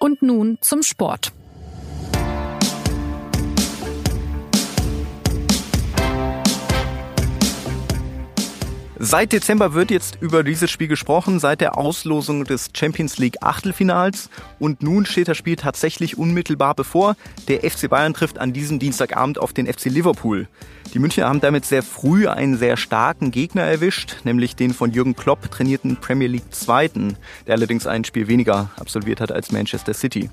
Und nun zum Sport. Seit Dezember wird jetzt über dieses Spiel gesprochen, seit der Auslosung des Champions League Achtelfinals. Und nun steht das Spiel tatsächlich unmittelbar bevor. Der FC Bayern trifft an diesem Dienstagabend auf den FC Liverpool. Die Münchner haben damit sehr früh einen sehr starken Gegner erwischt, nämlich den von Jürgen Klopp trainierten Premier League Zweiten, der allerdings ein Spiel weniger absolviert hat als Manchester City.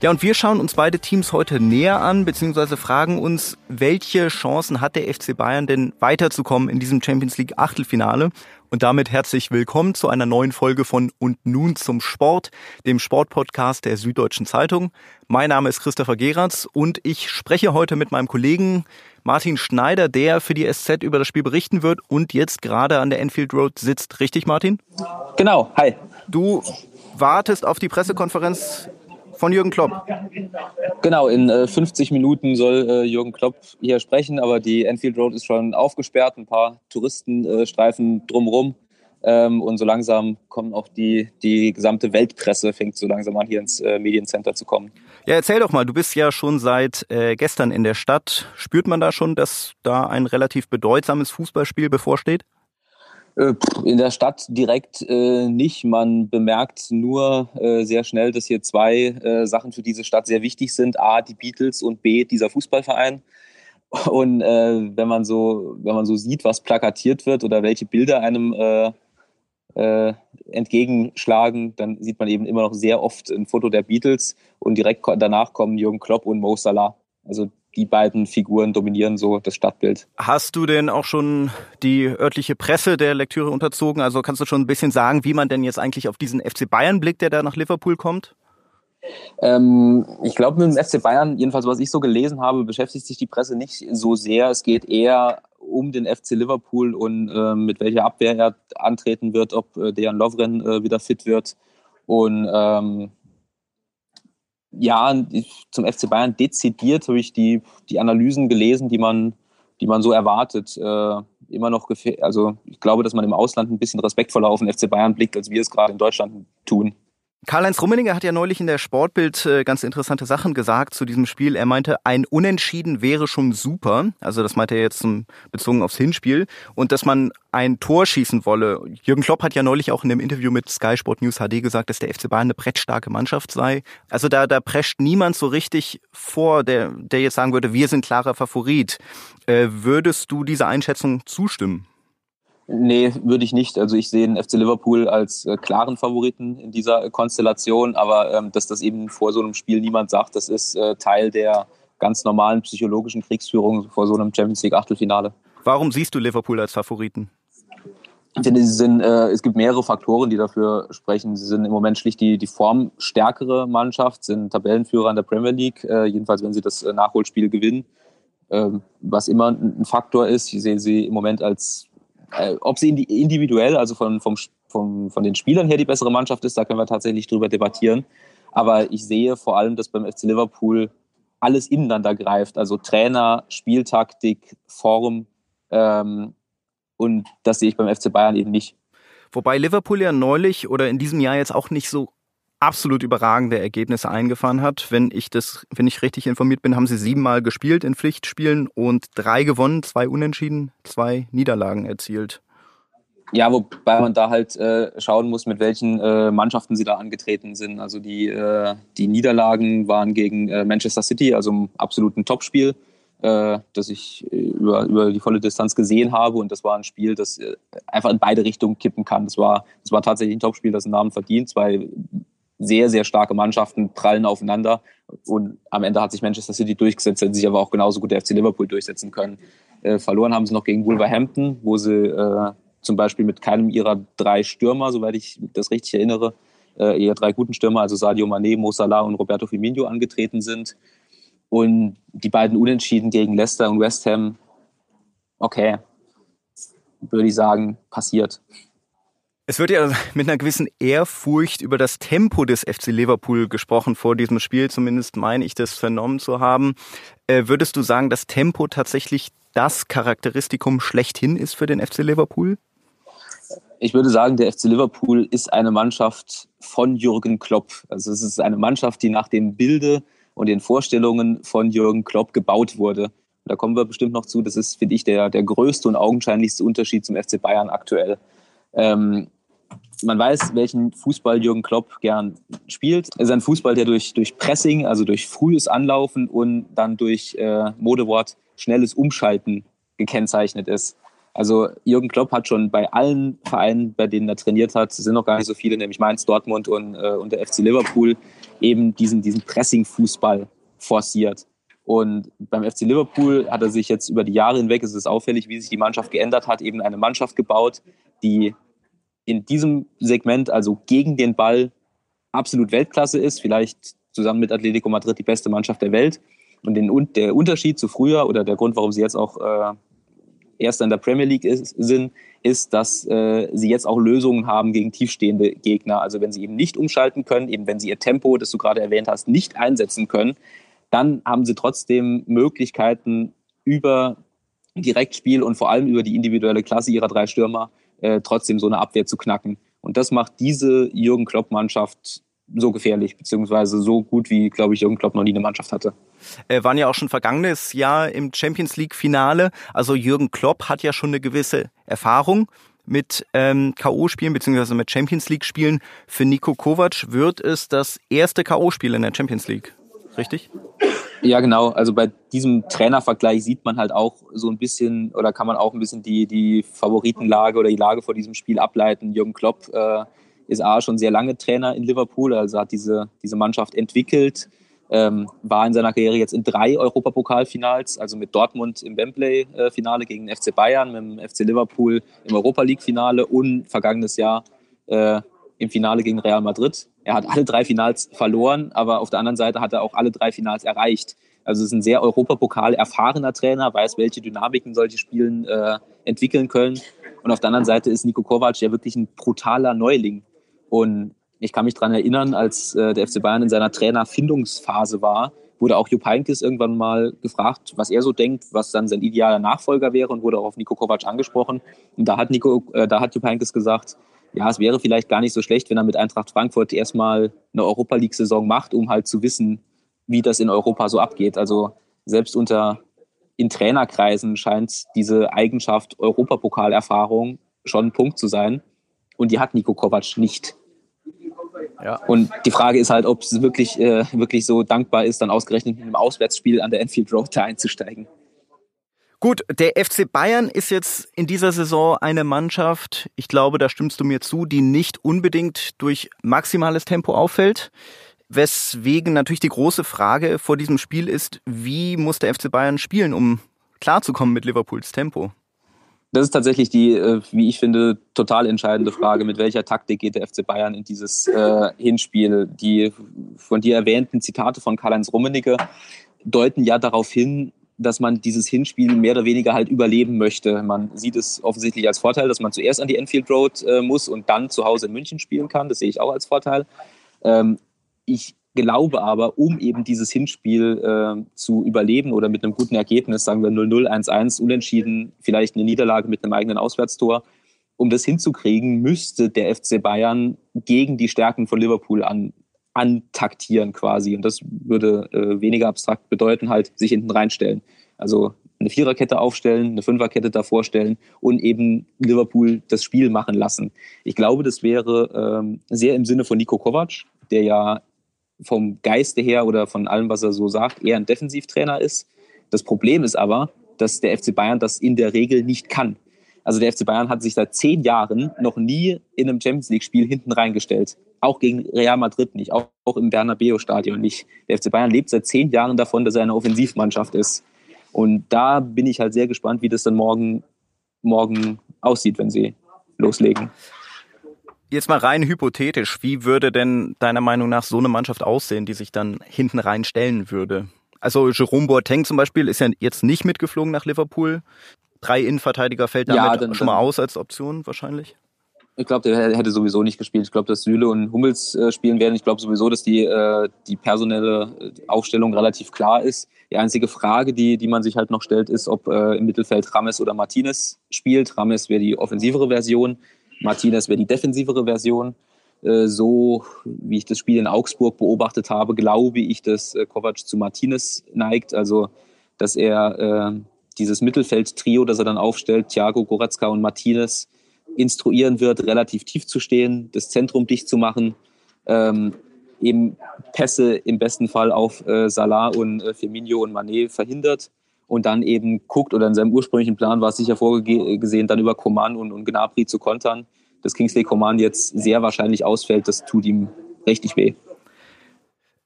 Ja, und wir schauen uns beide Teams heute näher an, beziehungsweise fragen uns, welche Chancen hat der FC Bayern denn weiterzukommen in diesem Champions League Achtelfinale? Und damit herzlich willkommen zu einer neuen Folge von Und nun zum Sport, dem Sportpodcast der Süddeutschen Zeitung. Mein Name ist Christopher Geratz und ich spreche heute mit meinem Kollegen Martin Schneider, der für die SZ über das Spiel berichten wird und jetzt gerade an der Enfield Road sitzt. Richtig, Martin? Genau, hi. Du wartest auf die Pressekonferenz von Jürgen Klopp. Genau, in äh, 50 Minuten soll äh, Jürgen Klopp hier sprechen, aber die Enfield Road ist schon aufgesperrt, ein paar Touristenstreifen äh, drumherum. Ähm, und so langsam kommen auch die, die gesamte Weltpresse, fängt so langsam an, hier ins äh, Mediencenter zu kommen. Ja, erzähl doch mal, du bist ja schon seit äh, gestern in der Stadt. Spürt man da schon, dass da ein relativ bedeutsames Fußballspiel bevorsteht? Äh, in der Stadt direkt äh, nicht. Man bemerkt nur äh, sehr schnell, dass hier zwei äh, Sachen für diese Stadt sehr wichtig sind. A, die Beatles und B, dieser Fußballverein. Und äh, wenn man so, wenn man so sieht, was plakatiert wird oder welche Bilder einem äh, entgegenschlagen, dann sieht man eben immer noch sehr oft ein Foto der Beatles und direkt danach kommen Jürgen Klopp und Mo Salah. Also die beiden Figuren dominieren so das Stadtbild. Hast du denn auch schon die örtliche Presse der Lektüre unterzogen? Also kannst du schon ein bisschen sagen, wie man denn jetzt eigentlich auf diesen FC Bayern blickt, der da nach Liverpool kommt? Ähm, ich glaube, mit dem FC Bayern, jedenfalls was ich so gelesen habe, beschäftigt sich die Presse nicht so sehr. Es geht eher um den FC Liverpool und äh, mit welcher Abwehr er antreten wird, ob äh, Dejan Lovren äh, wieder fit wird. Und ähm, ja, zum FC Bayern dezidiert habe ich die, die Analysen gelesen, die man, die man so erwartet. Äh, immer noch also ich glaube, dass man im Ausland ein bisschen respektvoller auf den FC Bayern blickt, als wir es gerade in Deutschland tun. Karl-Heinz Rummeninger hat ja neulich in der Sportbild äh, ganz interessante Sachen gesagt zu diesem Spiel. Er meinte, ein Unentschieden wäre schon super. Also das meinte er jetzt bezogen aufs Hinspiel. Und dass man ein Tor schießen wolle. Jürgen Klopp hat ja neulich auch in dem Interview mit Sky Sport News HD gesagt, dass der FC Bayern eine brettstarke Mannschaft sei. Also da, da prescht niemand so richtig vor, der, der jetzt sagen würde, wir sind klarer Favorit. Äh, würdest du dieser Einschätzung zustimmen? Nee, würde ich nicht. Also ich sehe den FC Liverpool als äh, klaren Favoriten in dieser Konstellation, aber ähm, dass das eben vor so einem Spiel niemand sagt, das ist äh, Teil der ganz normalen psychologischen Kriegsführung vor so einem Champions League Achtelfinale. Warum siehst du Liverpool als Favoriten? Sie sind, äh, es gibt mehrere Faktoren, die dafür sprechen. Sie sind im Moment schlicht die, die formstärkere Mannschaft, sind Tabellenführer in der Premier League, äh, jedenfalls wenn sie das äh, Nachholspiel gewinnen, ähm, was immer ein Faktor ist. Ich sehe sie im Moment als äh, ob sie individuell, also von, vom, vom, von den Spielern her die bessere Mannschaft ist, da können wir tatsächlich drüber debattieren. Aber ich sehe vor allem, dass beim FC Liverpool alles ineinander greift. Also Trainer, Spieltaktik, Form. Ähm, und das sehe ich beim FC Bayern eben nicht. Wobei Liverpool ja neulich oder in diesem Jahr jetzt auch nicht so absolut überragende Ergebnisse eingefahren hat. Wenn ich das, wenn ich richtig informiert bin, haben sie siebenmal gespielt in Pflichtspielen und drei gewonnen, zwei unentschieden, zwei Niederlagen erzielt. Ja, wobei man da halt äh, schauen muss, mit welchen äh, Mannschaften sie da angetreten sind. Also die, äh, die Niederlagen waren gegen äh, Manchester City, also im absoluten Topspiel, äh, das ich äh, über, über die volle Distanz gesehen habe. Und das war ein Spiel, das einfach in beide Richtungen kippen kann. Das war, das war tatsächlich ein Topspiel, das einen Namen verdient. Zwei sehr, sehr starke Mannschaften prallen aufeinander. Und am Ende hat sich Manchester City durchgesetzt, hätte sich aber auch genauso gut der FC Liverpool durchsetzen können. Äh, verloren haben sie noch gegen Wolverhampton, wo sie äh, zum Beispiel mit keinem ihrer drei Stürmer, soweit ich das richtig erinnere, äh, eher drei guten Stürmer, also Sadio Mané, Mo Salah und Roberto Firmino angetreten sind. Und die beiden Unentschieden gegen Leicester und West Ham, okay, würde ich sagen, passiert. Es wird ja mit einer gewissen Ehrfurcht über das Tempo des FC Liverpool gesprochen vor diesem Spiel, zumindest meine ich das vernommen zu haben. Äh, würdest du sagen, dass Tempo tatsächlich das Charakteristikum schlechthin ist für den FC Liverpool? Ich würde sagen, der FC Liverpool ist eine Mannschaft von Jürgen Klopp. Also es ist eine Mannschaft, die nach dem Bilde und den Vorstellungen von Jürgen Klopp gebaut wurde. da kommen wir bestimmt noch zu. Das ist, finde ich, der, der größte und augenscheinlichste Unterschied zum FC Bayern aktuell. Ähm, man weiß, welchen Fußball Jürgen Klopp gern spielt. Es ist ein Fußball, der durch, durch Pressing, also durch frühes Anlaufen und dann durch äh, Modewort schnelles Umschalten gekennzeichnet ist. Also Jürgen Klopp hat schon bei allen Vereinen, bei denen er trainiert hat, sind noch gar nicht so viele, nämlich Mainz, Dortmund und, äh, und der FC Liverpool, eben diesen, diesen Pressing-Fußball forciert. Und beim FC Liverpool hat er sich jetzt über die Jahre hinweg, es ist auffällig, wie sich die Mannschaft geändert hat, eben eine Mannschaft gebaut, die in diesem Segment, also gegen den Ball, absolut Weltklasse ist, vielleicht zusammen mit Atletico Madrid die beste Mannschaft der Welt. Und den, der Unterschied zu früher oder der Grund, warum sie jetzt auch äh, Erster in der Premier League ist, sind, ist, dass äh, sie jetzt auch Lösungen haben gegen tiefstehende Gegner. Also wenn sie eben nicht umschalten können, eben wenn sie ihr Tempo, das du gerade erwähnt hast, nicht einsetzen können, dann haben sie trotzdem Möglichkeiten über Direktspiel und vor allem über die individuelle Klasse ihrer drei Stürmer äh, trotzdem so eine Abwehr zu knacken. Und das macht diese Jürgen Klopp-Mannschaft so gefährlich, beziehungsweise so gut, wie, glaube ich, Jürgen Klopp noch nie eine Mannschaft hatte. Äh, waren ja auch schon vergangenes Jahr im Champions League-Finale. Also Jürgen Klopp hat ja schon eine gewisse Erfahrung mit ähm, K.O.-Spielen beziehungsweise mit Champions League-Spielen. Für Nico Kovac wird es das erste K.O.-Spiel in der Champions League, richtig? Ja, genau. Also bei diesem Trainervergleich sieht man halt auch so ein bisschen oder kann man auch ein bisschen die, die Favoritenlage oder die Lage vor diesem Spiel ableiten. Jürgen Klopp äh, ist A schon sehr lange Trainer in Liverpool, also hat diese, diese Mannschaft entwickelt, ähm, war in seiner Karriere jetzt in drei Europapokalfinals, also mit Dortmund im Wembley-Finale gegen FC Bayern, mit dem FC Liverpool im Europa League-Finale und vergangenes Jahr äh, im Finale gegen Real Madrid. Er hat alle drei Finals verloren, aber auf der anderen Seite hat er auch alle drei Finals erreicht. Also es ist ein sehr Europapokal erfahrener Trainer, weiß, welche Dynamiken solche Spielen äh, entwickeln können. Und auf der anderen Seite ist Nico Kovac ja wirklich ein brutaler Neuling. Und ich kann mich daran erinnern, als äh, der FC Bayern in seiner Trainerfindungsphase war, wurde auch Jupp Heynckes irgendwann mal gefragt, was er so denkt, was dann sein idealer Nachfolger wäre und wurde auch auf Nico Kovac angesprochen. Und da hat, Nico, äh, da hat Jupp Heynckes gesagt, ja, es wäre vielleicht gar nicht so schlecht, wenn er mit Eintracht Frankfurt erstmal eine Europa League-Saison macht, um halt zu wissen, wie das in Europa so abgeht. Also selbst unter in Trainerkreisen scheint diese Eigenschaft Europapokalerfahrung schon ein Punkt zu sein. Und die hat Nico Kovac nicht. Ja. Und die Frage ist halt, ob es wirklich, äh, wirklich so dankbar ist, dann ausgerechnet mit einem Auswärtsspiel an der Enfield Road da einzusteigen. Gut, der FC Bayern ist jetzt in dieser Saison eine Mannschaft, ich glaube, da stimmst du mir zu, die nicht unbedingt durch maximales Tempo auffällt. Weswegen natürlich die große Frage vor diesem Spiel ist, wie muss der FC Bayern spielen, um klarzukommen mit Liverpools Tempo? Das ist tatsächlich die, äh, wie ich finde, total entscheidende Frage. Mit welcher Taktik geht der FC Bayern in dieses äh, Hinspiel? Die von dir erwähnten Zitate von Karl-Heinz Rummenigge deuten ja darauf hin, dass man dieses Hinspiel mehr oder weniger halt überleben möchte. Man sieht es offensichtlich als Vorteil, dass man zuerst an die Enfield Road äh, muss und dann zu Hause in München spielen kann. Das sehe ich auch als Vorteil. Ähm, ich glaube aber, um eben dieses Hinspiel äh, zu überleben oder mit einem guten Ergebnis, sagen wir 0-0, 1-1, unentschieden, vielleicht eine Niederlage mit einem eigenen Auswärtstor, um das hinzukriegen, müsste der FC Bayern gegen die Stärken von Liverpool an, antaktieren quasi. Und das würde äh, weniger abstrakt bedeuten, halt sich hinten reinstellen. Also eine Viererkette aufstellen, eine Fünferkette davor stellen und eben Liverpool das Spiel machen lassen. Ich glaube, das wäre ähm, sehr im Sinne von Nico Kovac, der ja vom Geiste her oder von allem, was er so sagt, eher ein Defensivtrainer ist. Das Problem ist aber, dass der FC Bayern das in der Regel nicht kann. Also der FC Bayern hat sich seit zehn Jahren noch nie in einem Champions League-Spiel hinten reingestellt. Auch gegen Real Madrid nicht, auch, auch im Bernabeu-Stadion nicht. Der FC Bayern lebt seit zehn Jahren davon, dass er eine Offensivmannschaft ist. Und da bin ich halt sehr gespannt, wie das dann morgen, morgen aussieht, wenn sie loslegen. Jetzt mal rein hypothetisch, wie würde denn deiner Meinung nach so eine Mannschaft aussehen, die sich dann hinten rein stellen würde? Also Jerome Boateng zum Beispiel ist ja jetzt nicht mitgeflogen nach Liverpool. Drei Innenverteidiger fällt damit ja, dann, schon mal aus als Option wahrscheinlich. Ich glaube, der hätte sowieso nicht gespielt. Ich glaube, dass Süle und Hummels äh, spielen werden. Ich glaube sowieso, dass die, äh, die personelle äh, Aufstellung relativ klar ist. Die einzige Frage, die, die man sich halt noch stellt, ist, ob äh, im Mittelfeld Rames oder Martinez spielt. Rames wäre die offensivere Version Martinez wäre die defensivere Version. Äh, so wie ich das Spiel in Augsburg beobachtet habe, glaube ich, dass äh, Kovac zu Martinez neigt. Also, dass er äh, dieses Mittelfeld-Trio, das er dann aufstellt, Thiago, Goretzka und Martinez, instruieren wird, relativ tief zu stehen, das Zentrum dicht zu machen, ähm, eben Pässe im besten Fall auf äh, Salah und äh, Firmino und Manet verhindert und dann eben guckt, oder in seinem ursprünglichen Plan war es sicher vorgesehen, dann über Coman und, und Gnabry zu kontern. Dass Kingsley Coman jetzt sehr wahrscheinlich ausfällt, das tut ihm richtig weh.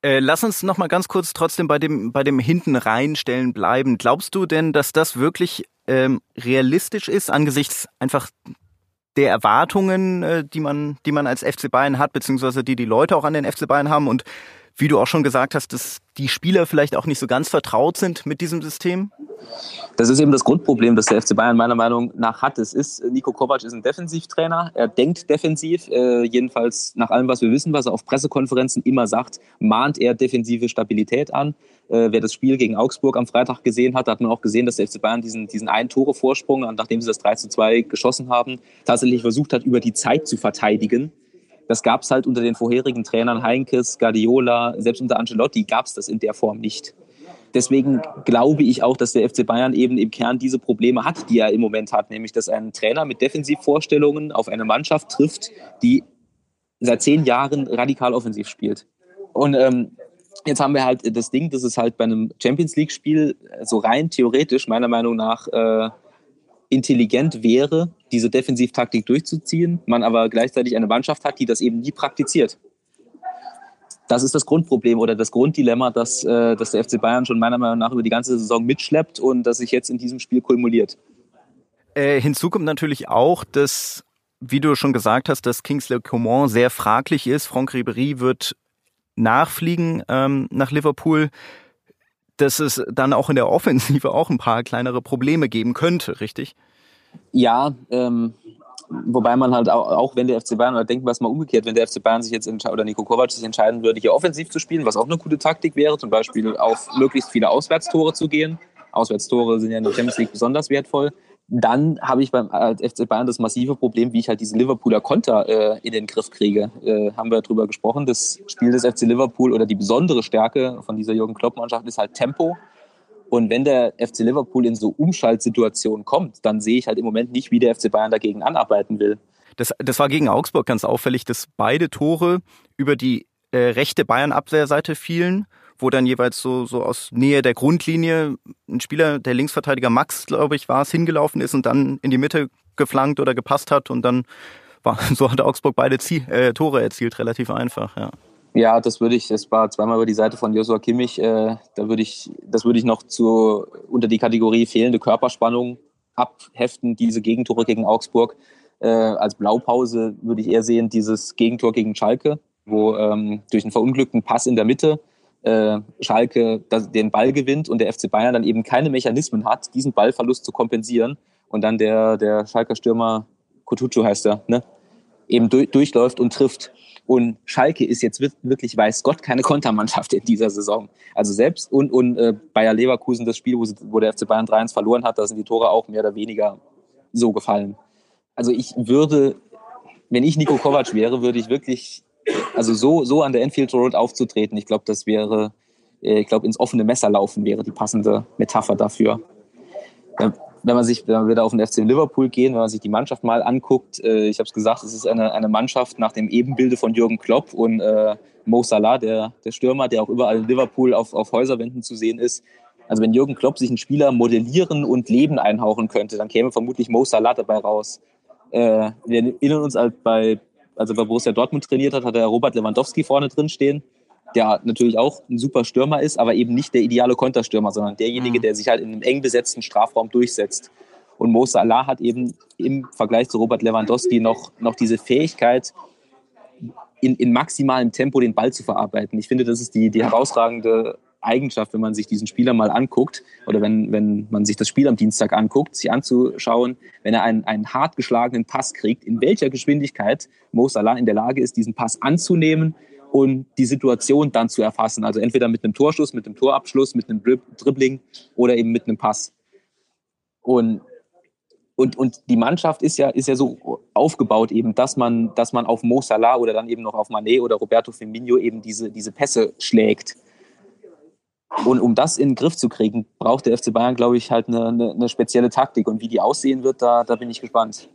Äh, lass uns noch mal ganz kurz trotzdem bei dem, bei dem hinten reinstellen bleiben. Glaubst du denn, dass das wirklich ähm, realistisch ist angesichts einfach der Erwartungen, äh, die man, die man als FC Bayern hat, beziehungsweise die die Leute auch an den FC Bayern haben. Und wie du auch schon gesagt hast, dass die Spieler vielleicht auch nicht so ganz vertraut sind mit diesem System? Das ist eben das Grundproblem, das der FC Bayern meiner Meinung nach hat. Es ist, Nico Kovac ist ein Defensivtrainer. Er denkt defensiv. Äh, jedenfalls nach allem, was wir wissen, was er auf Pressekonferenzen immer sagt, mahnt er defensive Stabilität an. Äh, wer das Spiel gegen Augsburg am Freitag gesehen hat, hat man auch gesehen, dass der FC Bayern diesen, diesen einen Tore Vorsprung, nachdem sie das 3 zu 2 geschossen haben, tatsächlich versucht hat, über die Zeit zu verteidigen das gab es halt unter den vorherigen Trainern Heinkes, Guardiola, selbst unter Ancelotti gab es das in der Form nicht. Deswegen glaube ich auch, dass der FC Bayern eben im Kern diese Probleme hat, die er im Moment hat, nämlich dass ein Trainer mit Defensivvorstellungen auf eine Mannschaft trifft, die seit zehn Jahren radikal offensiv spielt. Und ähm, jetzt haben wir halt das Ding, dass es halt bei einem Champions League-Spiel so rein theoretisch meiner Meinung nach äh, intelligent wäre, diese Defensivtaktik durchzuziehen, man aber gleichzeitig eine Mannschaft hat, die das eben nie praktiziert. Das ist das Grundproblem oder das Grunddilemma, das, äh, das der FC Bayern schon meiner Meinung nach über die ganze Saison mitschleppt und das sich jetzt in diesem Spiel kumuliert. Äh, hinzu kommt natürlich auch, dass, wie du schon gesagt hast, dass Kingsley Coman sehr fraglich ist. Franck Ribéry wird nachfliegen ähm, nach Liverpool dass es dann auch in der Offensive auch ein paar kleinere Probleme geben könnte, richtig? Ja, ähm, wobei man halt auch, auch wenn der FC Bayern, oder denken wir es mal umgekehrt, wenn der FC Bayern sich jetzt oder Nico Kovac sich entscheiden würde, hier offensiv zu spielen, was auch eine gute Taktik wäre, zum Beispiel auf möglichst viele Auswärtstore zu gehen. Auswärtstore sind ja in der Champions League besonders wertvoll dann habe ich beim FC Bayern das massive Problem, wie ich halt diese Liverpooler Konter äh, in den Griff kriege. Äh, haben wir darüber gesprochen. Das Spiel des FC Liverpool oder die besondere Stärke von dieser Jürgen Klopp-Mannschaft ist halt Tempo. Und wenn der FC Liverpool in so Umschaltsituationen kommt, dann sehe ich halt im Moment nicht, wie der FC Bayern dagegen anarbeiten will. Das, das war gegen Augsburg ganz auffällig, dass beide Tore über die äh, rechte Bayern-Abwehrseite fielen wo dann jeweils so, so aus Nähe der Grundlinie ein Spieler, der Linksverteidiger Max, glaube ich, war es, hingelaufen ist und dann in die Mitte geflankt oder gepasst hat und dann war, so hat Augsburg beide Ziel, äh, Tore erzielt, relativ einfach, ja. Ja, das würde ich, es war zweimal über die Seite von Joshua Kimmich, äh, da würde ich, das würde ich noch zu, unter die Kategorie fehlende Körperspannung abheften, diese Gegentore gegen Augsburg. Äh, als Blaupause würde ich eher sehen, dieses Gegentor gegen Schalke, wo ähm, durch einen verunglückten Pass in der Mitte äh, Schalke das, den Ball gewinnt und der FC Bayern dann eben keine Mechanismen hat, diesen Ballverlust zu kompensieren und dann der, der Schalker Stürmer, Kutucu heißt er, ne, eben durch, durchläuft und trifft. Und Schalke ist jetzt wirklich, weiß Gott, keine Kontermannschaft in dieser Saison. Also selbst und, und äh, Bayer Leverkusen, das Spiel, wo, sie, wo der FC Bayern 3-1 verloren hat, da sind die Tore auch mehr oder weniger so gefallen. Also ich würde, wenn ich Nico Kovac wäre, würde ich wirklich also so, so an der Enfield Road aufzutreten, ich glaube, das wäre, äh, ich glaube, ins offene Messer laufen wäre die passende Metapher dafür. Wenn man sich, wenn wir wieder auf den FC Liverpool gehen, wenn man sich die Mannschaft mal anguckt, äh, ich habe es gesagt, es ist eine, eine Mannschaft nach dem Ebenbilde von Jürgen Klopp und äh, Mo Salah, der, der Stürmer, der auch überall in Liverpool auf, auf Häuserwänden zu sehen ist. Also wenn Jürgen Klopp sich einen Spieler modellieren und Leben einhauchen könnte, dann käme vermutlich Mo Salah dabei raus. Äh, wir erinnern uns halt bei, also bei Borussia Dortmund trainiert hat, hat er Robert Lewandowski vorne drin stehen, der natürlich auch ein super Stürmer ist, aber eben nicht der ideale Konterstürmer, sondern derjenige, mhm. der sich halt in einem eng besetzten Strafraum durchsetzt. Und Mo Salah hat eben im Vergleich zu Robert Lewandowski noch, noch diese Fähigkeit, in, in maximalem Tempo den Ball zu verarbeiten. Ich finde, das ist die, die herausragende Eigenschaft, wenn man sich diesen Spieler mal anguckt oder wenn, wenn man sich das Spiel am Dienstag anguckt, sich anzuschauen, wenn er einen, einen hart geschlagenen Pass kriegt, in welcher Geschwindigkeit Mo Salah in der Lage ist, diesen Pass anzunehmen und die Situation dann zu erfassen. Also entweder mit einem Torschuss, mit einem Torabschluss, mit einem Dribbling oder eben mit einem Pass. Und und, und die Mannschaft ist ja, ist ja so aufgebaut eben, dass man, dass man auf Mo Salah oder dann eben noch auf Mané oder Roberto Firmino eben diese, diese Pässe schlägt. Und um das in den Griff zu kriegen, braucht der FC Bayern, glaube ich, halt eine, eine, eine spezielle Taktik. Und wie die aussehen wird, da, da bin ich gespannt.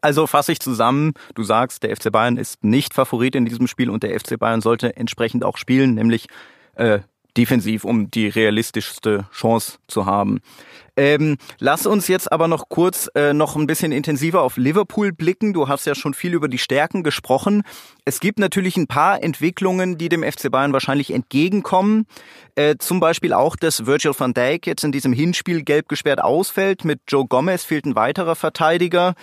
Also fasse ich zusammen, du sagst, der FC Bayern ist nicht Favorit in diesem Spiel und der FC Bayern sollte entsprechend auch spielen, nämlich äh, defensiv, um die realistischste Chance zu haben. Ähm, lass uns jetzt aber noch kurz äh, noch ein bisschen intensiver auf Liverpool blicken. Du hast ja schon viel über die Stärken gesprochen. Es gibt natürlich ein paar Entwicklungen, die dem FC Bayern wahrscheinlich entgegenkommen. Äh, zum Beispiel auch, dass Virgil van Dijk jetzt in diesem Hinspiel gelb gesperrt ausfällt. Mit Joe Gomez fehlt ein weiterer Verteidiger.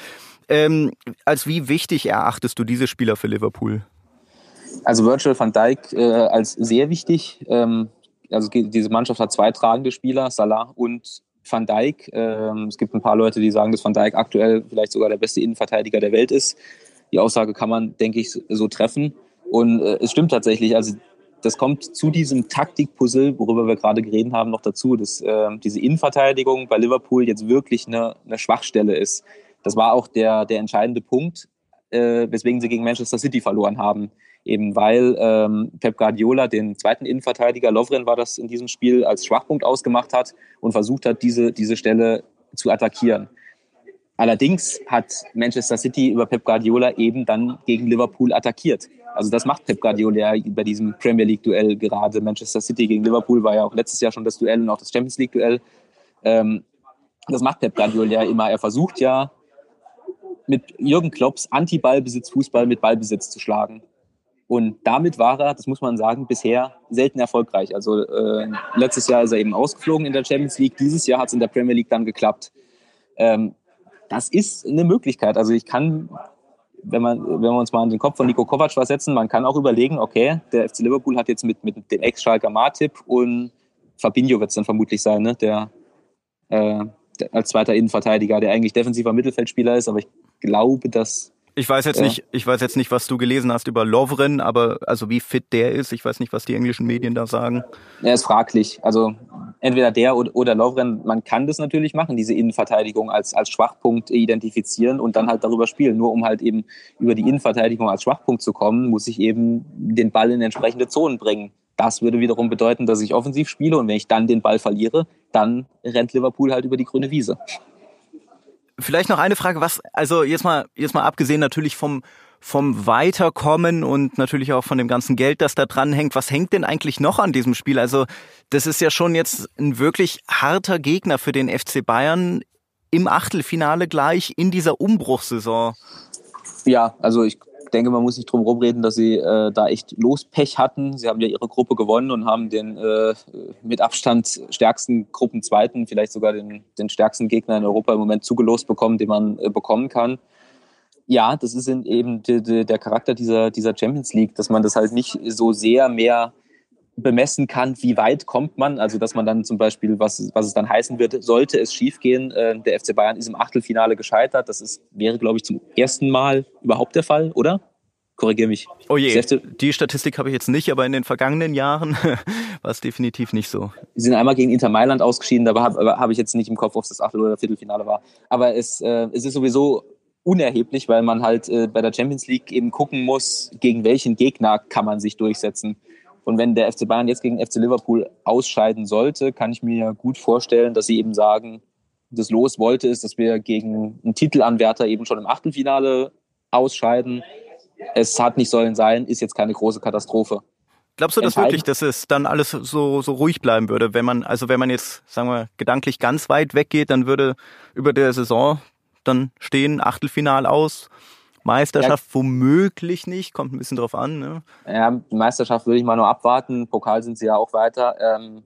Ähm, als wie wichtig erachtest du diese Spieler für Liverpool? Also Virgil van Dijk äh, als sehr wichtig. Ähm, also diese Mannschaft hat zwei tragende Spieler, Salah und Van Dijk. Ähm, es gibt ein paar Leute, die sagen, dass Van Dijk aktuell vielleicht sogar der beste Innenverteidiger der Welt ist. Die Aussage kann man, denke ich, so treffen. Und äh, es stimmt tatsächlich. Also das kommt zu diesem Taktikpuzzle, worüber wir gerade geredet haben, noch dazu, dass äh, diese Innenverteidigung bei Liverpool jetzt wirklich eine, eine Schwachstelle ist. Das war auch der, der entscheidende Punkt, äh, weswegen sie gegen Manchester City verloren haben eben weil ähm, Pep Guardiola den zweiten Innenverteidiger, Lovren war das in diesem Spiel, als Schwachpunkt ausgemacht hat und versucht hat, diese, diese Stelle zu attackieren. Allerdings hat Manchester City über Pep Guardiola eben dann gegen Liverpool attackiert. Also das macht Pep Guardiola bei diesem Premier League Duell gerade. Manchester City gegen Liverpool war ja auch letztes Jahr schon das Duell und auch das Champions League Duell. Ähm, das macht Pep Guardiola immer. Er versucht ja mit Jürgen Klopps Anti-Ballbesitz Fußball mit Ballbesitz zu schlagen. Und damit war er, das muss man sagen, bisher selten erfolgreich. Also äh, letztes Jahr ist er eben ausgeflogen in der Champions League. Dieses Jahr hat es in der Premier League dann geklappt. Ähm, das ist eine Möglichkeit. Also ich kann, wenn, man, wenn wir uns mal an den Kopf von Nico Kovac versetzen, man kann auch überlegen, okay, der FC Liverpool hat jetzt mit, mit dem Ex-Schalker Martip und Fabinho wird es dann vermutlich sein, ne? der, äh, der als zweiter Innenverteidiger, der eigentlich defensiver Mittelfeldspieler ist, aber ich glaube, dass ich weiß jetzt ja. nicht, ich weiß jetzt nicht, was du gelesen hast über Lovren, aber also wie fit der ist, ich weiß nicht, was die englischen Medien da sagen. Er ist fraglich. Also entweder der oder, oder Lovren, man kann das natürlich machen, diese Innenverteidigung als, als Schwachpunkt identifizieren und dann halt darüber spielen. Nur um halt eben über die Innenverteidigung als Schwachpunkt zu kommen, muss ich eben den Ball in entsprechende Zonen bringen. Das würde wiederum bedeuten, dass ich offensiv spiele und wenn ich dann den Ball verliere, dann rennt Liverpool halt über die grüne Wiese. Vielleicht noch eine Frage, was, also jetzt mal, jetzt mal abgesehen natürlich vom, vom Weiterkommen und natürlich auch von dem ganzen Geld, das da dran hängt. Was hängt denn eigentlich noch an diesem Spiel? Also, das ist ja schon jetzt ein wirklich harter Gegner für den FC Bayern im Achtelfinale gleich in dieser Umbruchssaison. Ja, also ich denke, man muss nicht drum rumreden, dass sie äh, da echt Lospech hatten. Sie haben ja ihre Gruppe gewonnen und haben den äh, mit Abstand stärksten Gruppenzweiten, vielleicht sogar den, den stärksten Gegner in Europa im Moment zugelost bekommen, den man äh, bekommen kann. Ja, das ist eben de, de, der Charakter dieser, dieser Champions League, dass man das halt nicht so sehr mehr bemessen kann, wie weit kommt man. Also dass man dann zum Beispiel, was, was es dann heißen wird, sollte es schiefgehen, äh, der FC Bayern ist im Achtelfinale gescheitert. Das ist, wäre, glaube ich, zum ersten Mal überhaupt der Fall, oder? Korrigiere mich. Oh je, die Statistik habe ich jetzt nicht, aber in den vergangenen Jahren war es definitiv nicht so. Sie sind einmal gegen Inter Mailand ausgeschieden, da habe hab ich jetzt nicht im Kopf, ob es das Achtel- oder Viertelfinale war. Aber es, äh, es ist sowieso unerheblich, weil man halt äh, bei der Champions League eben gucken muss, gegen welchen Gegner kann man sich durchsetzen. Und wenn der FC Bayern jetzt gegen FC Liverpool ausscheiden sollte, kann ich mir gut vorstellen, dass sie eben sagen, das Los wollte es, dass wir gegen einen Titelanwärter eben schon im Achtelfinale ausscheiden. Es hat nicht sollen sein, ist jetzt keine große Katastrophe. Glaubst du das wirklich, dass es dann alles so, so ruhig bleiben würde? Wenn man, also wenn man jetzt, sagen wir, gedanklich ganz weit weggeht, dann würde über der Saison dann stehen, Achtelfinal aus, Meisterschaft ja. womöglich nicht, kommt ein bisschen drauf an. Ne? Ja, die Meisterschaft würde ich mal nur abwarten. Pokal sind sie ja auch weiter. Ähm,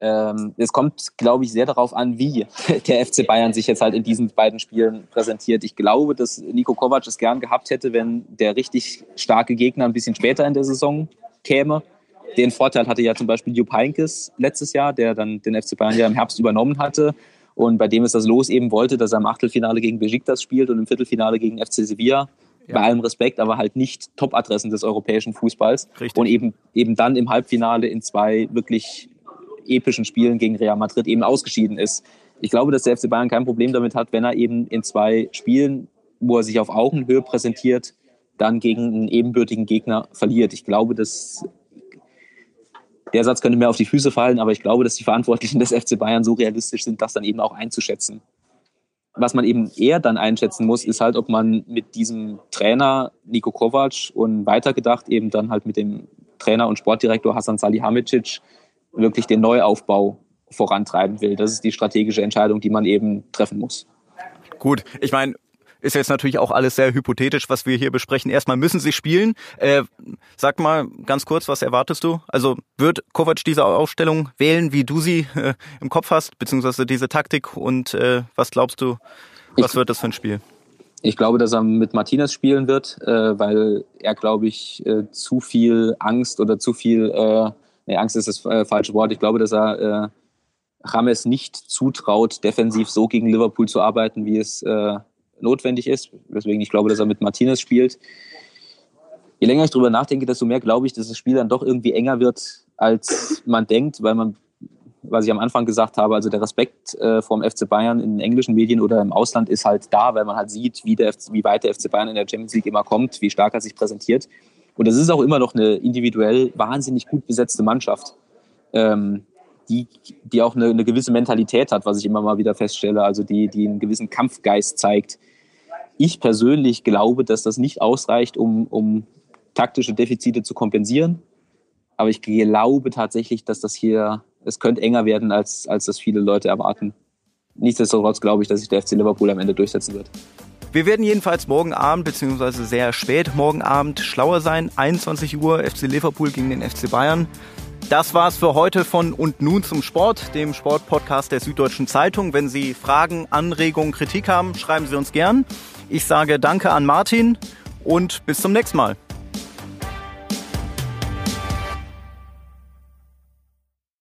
ähm, es kommt, glaube ich, sehr darauf an, wie der FC Bayern sich jetzt halt in diesen beiden Spielen präsentiert. Ich glaube, dass Nico Kovac es gern gehabt hätte, wenn der richtig starke Gegner ein bisschen später in der Saison käme. Den Vorteil hatte ja zum Beispiel Jupp Heynckes letztes Jahr, der dann den FC Bayern ja im Herbst übernommen hatte und bei dem ist das Los eben wollte, dass er im Achtelfinale gegen Besiktas spielt und im Viertelfinale gegen FC Sevilla. Ja. Bei allem Respekt, aber halt nicht Top-Adressen des europäischen Fußballs. Richtig. Und eben, eben dann im Halbfinale in zwei wirklich epischen Spielen gegen Real Madrid eben ausgeschieden ist. ich glaube, dass der FC Bayern kein Problem damit hat, wenn er eben in zwei Spielen, wo er sich auf Augenhöhe präsentiert, dann gegen einen ebenbürtigen Gegner verliert. Ich glaube, dass der Satz könnte mir auf die Füße fallen, aber ich glaube, dass die Verantwortlichen des FC Bayern so realistisch sind, das dann eben auch einzuschätzen. Was man eben eher dann einschätzen muss, ist halt, ob man mit diesem Trainer Nico Kovac und weitergedacht eben dann halt mit dem Trainer und Sportdirektor Hasan Salihamidzic wirklich den Neuaufbau vorantreiben will. Das ist die strategische Entscheidung, die man eben treffen muss. Gut, ich meine, ist jetzt natürlich auch alles sehr hypothetisch, was wir hier besprechen. Erstmal müssen sie spielen. Äh, sag mal ganz kurz, was erwartest du? Also wird Kovac diese Aufstellung wählen, wie du sie äh, im Kopf hast, beziehungsweise diese Taktik und äh, was glaubst du, was ich, wird das für ein Spiel? Ich glaube, dass er mit Martinez spielen wird, äh, weil er, glaube ich, äh, zu viel Angst oder zu viel, äh, nee, Angst ist das falsche Wort. Ich glaube, dass er Rames nicht zutraut, defensiv so gegen Liverpool zu arbeiten, wie es äh, notwendig ist, weswegen ich glaube, dass er mit Martinez spielt. Je länger ich darüber nachdenke, desto mehr glaube ich, dass das Spiel dann doch irgendwie enger wird, als man denkt, weil man, was ich am Anfang gesagt habe, also der Respekt äh, vom FC Bayern in englischen Medien oder im Ausland ist halt da, weil man halt sieht, wie, der, wie weit der FC Bayern in der Champions League immer kommt, wie stark er sich präsentiert. Und es ist auch immer noch eine individuell wahnsinnig gut besetzte Mannschaft. Ähm, die, die auch eine, eine gewisse Mentalität hat, was ich immer mal wieder feststelle, also die, die einen gewissen Kampfgeist zeigt. Ich persönlich glaube, dass das nicht ausreicht, um, um taktische Defizite zu kompensieren. Aber ich glaube tatsächlich, dass das hier, es könnte enger werden, als, als das viele Leute erwarten. Nichtsdestotrotz glaube ich, dass sich der FC Liverpool am Ende durchsetzen wird. Wir werden jedenfalls morgen Abend beziehungsweise sehr spät morgen Abend schlauer sein. 21 Uhr FC Liverpool gegen den FC Bayern. Das war's für heute von Und nun zum Sport, dem Sportpodcast der Süddeutschen Zeitung. Wenn Sie Fragen, Anregungen, Kritik haben, schreiben Sie uns gern. Ich sage Danke an Martin und bis zum nächsten Mal.